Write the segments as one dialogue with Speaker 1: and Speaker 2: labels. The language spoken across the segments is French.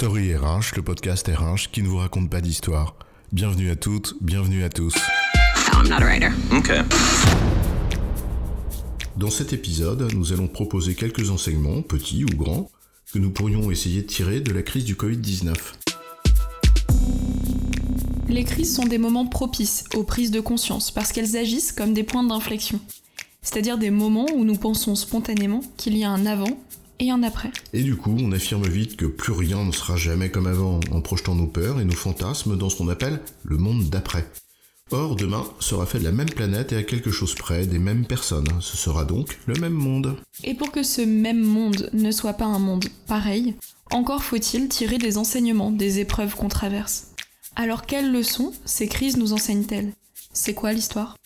Speaker 1: Story RH, le podcast RH qui ne vous raconte pas d'histoire. Bienvenue à toutes, bienvenue à tous.
Speaker 2: I'm not a writer.
Speaker 3: Okay.
Speaker 1: Dans cet épisode, nous allons proposer quelques enseignements, petits ou grands, que nous pourrions essayer de tirer de la crise du Covid-19.
Speaker 4: Les crises sont des moments propices aux prises de conscience parce qu'elles agissent comme des points d'inflexion. C'est-à-dire des moments où nous pensons spontanément qu'il y a un avant et un après.
Speaker 1: Et du coup, on affirme vite que plus rien ne sera jamais comme avant en projetant nos peurs et nos fantasmes dans ce qu'on appelle le monde d'après. Or, demain sera fait de la même planète et à quelque chose près des mêmes personnes. Ce sera donc le même monde.
Speaker 4: Et pour que ce même monde ne soit pas un monde pareil, encore faut-il tirer des enseignements des épreuves qu'on traverse. Alors quelles leçons ces crises nous enseignent-elles? C'est quoi l'histoire?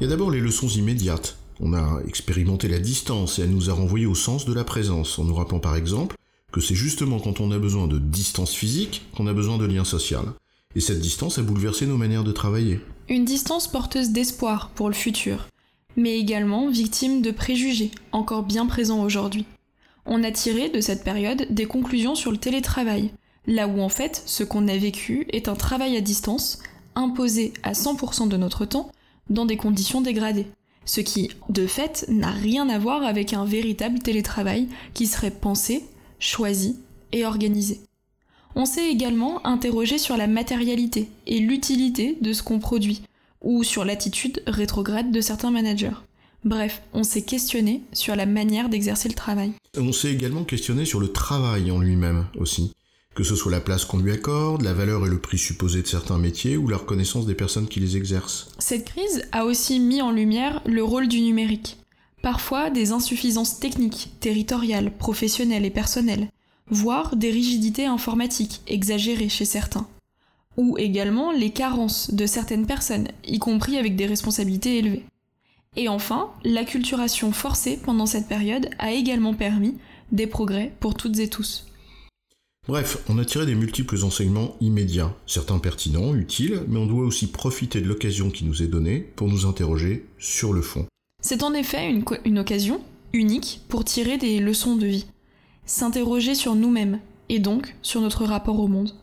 Speaker 1: Il y a d'abord les leçons immédiates. On a expérimenté la distance et elle nous a renvoyé au sens de la présence, en nous rappelant par exemple que c'est justement quand on a besoin de distance physique qu'on a besoin de lien social. Et cette distance a bouleversé nos manières de travailler.
Speaker 4: Une distance porteuse d'espoir pour le futur, mais également victime de préjugés, encore bien présents aujourd'hui. On a tiré de cette période des conclusions sur le télétravail, là où en fait ce qu'on a vécu est un travail à distance, imposé à 100% de notre temps, dans des conditions dégradées. Ce qui, de fait, n'a rien à voir avec un véritable télétravail qui serait pensé, choisi et organisé. On s'est également interrogé sur la matérialité et l'utilité de ce qu'on produit, ou sur l'attitude rétrograde de certains managers. Bref, on s'est questionné sur la manière d'exercer le travail.
Speaker 1: On s'est également questionné sur le travail en lui-même aussi. Que ce soit la place qu'on lui accorde, la valeur et le prix supposé de certains métiers ou la reconnaissance des personnes qui les exercent.
Speaker 4: Cette crise a aussi mis en lumière le rôle du numérique. Parfois des insuffisances techniques, territoriales, professionnelles et personnelles, voire des rigidités informatiques exagérées chez certains. Ou également les carences de certaines personnes, y compris avec des responsabilités élevées. Et enfin, l'acculturation forcée pendant cette période a également permis des progrès pour toutes et tous.
Speaker 1: Bref, on a tiré des multiples enseignements immédiats, certains pertinents, utiles, mais on doit aussi profiter de l'occasion qui nous est donnée pour nous interroger sur le fond.
Speaker 4: C'est en effet une, une occasion unique pour tirer des leçons de vie, s'interroger sur nous-mêmes et donc sur notre rapport au monde.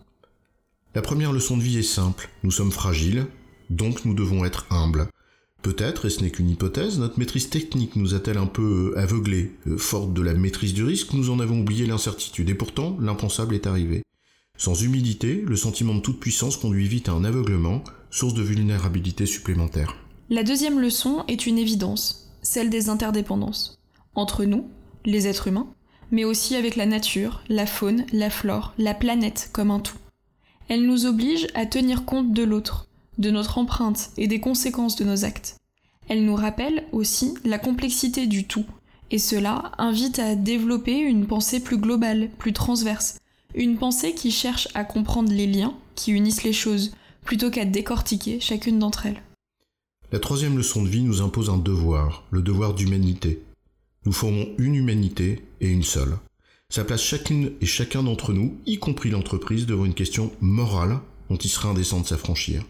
Speaker 1: La première leçon de vie est simple, nous sommes fragiles, donc nous devons être humbles. Peut-être, et ce n'est qu'une hypothèse, notre maîtrise technique nous a-t-elle un peu euh, aveuglés. Euh, forte de la maîtrise du risque, nous en avons oublié l'incertitude, et pourtant l'impensable est arrivé. Sans humilité, le sentiment de toute puissance conduit vite à un aveuglement, source de vulnérabilité supplémentaire.
Speaker 4: La deuxième leçon est une évidence, celle des interdépendances. Entre nous, les êtres humains, mais aussi avec la nature, la faune, la flore, la planète comme un tout. Elle nous oblige à tenir compte de l'autre, de notre empreinte et des conséquences de nos actes. Elle nous rappelle aussi la complexité du tout, et cela invite à développer une pensée plus globale, plus transverse, une pensée qui cherche à comprendre les liens qui unissent les choses, plutôt qu'à décortiquer chacune d'entre elles.
Speaker 1: La troisième leçon de vie nous impose un devoir, le devoir d'humanité. Nous formons une humanité et une seule. Ça place chacune et chacun d'entre nous, y compris l'entreprise, devant une question morale dont il serait indécent de s'affranchir.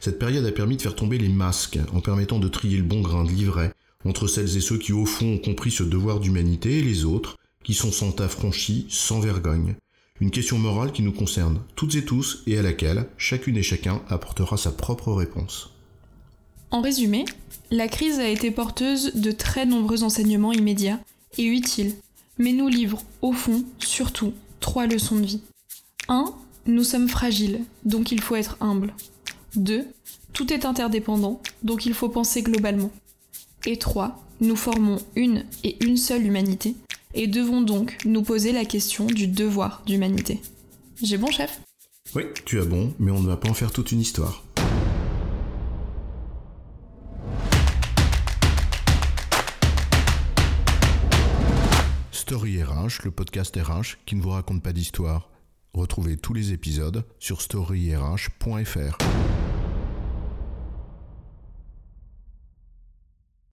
Speaker 1: Cette période a permis de faire tomber les masques, en permettant de trier le bon grain de livret entre celles et ceux qui au fond ont compris ce devoir d'humanité et les autres qui sont sans affranchis, sans vergogne. Une question morale qui nous concerne toutes et tous et à laquelle chacune et chacun apportera sa propre réponse.
Speaker 4: En résumé, la crise a été porteuse de très nombreux enseignements immédiats et utiles, mais nous livre au fond, surtout, trois leçons de vie. 1. Nous sommes fragiles, donc il faut être humble. 2. Tout est interdépendant, donc il faut penser globalement. Et 3. Nous formons une et une seule humanité, et devons donc nous poser la question du devoir d'humanité. J'ai bon, chef?
Speaker 1: Oui, tu as bon, mais on ne va pas en faire toute une histoire. Story RH, le podcast RH qui ne vous raconte pas d'histoire. Retrouvez tous les épisodes sur storyrh.fr.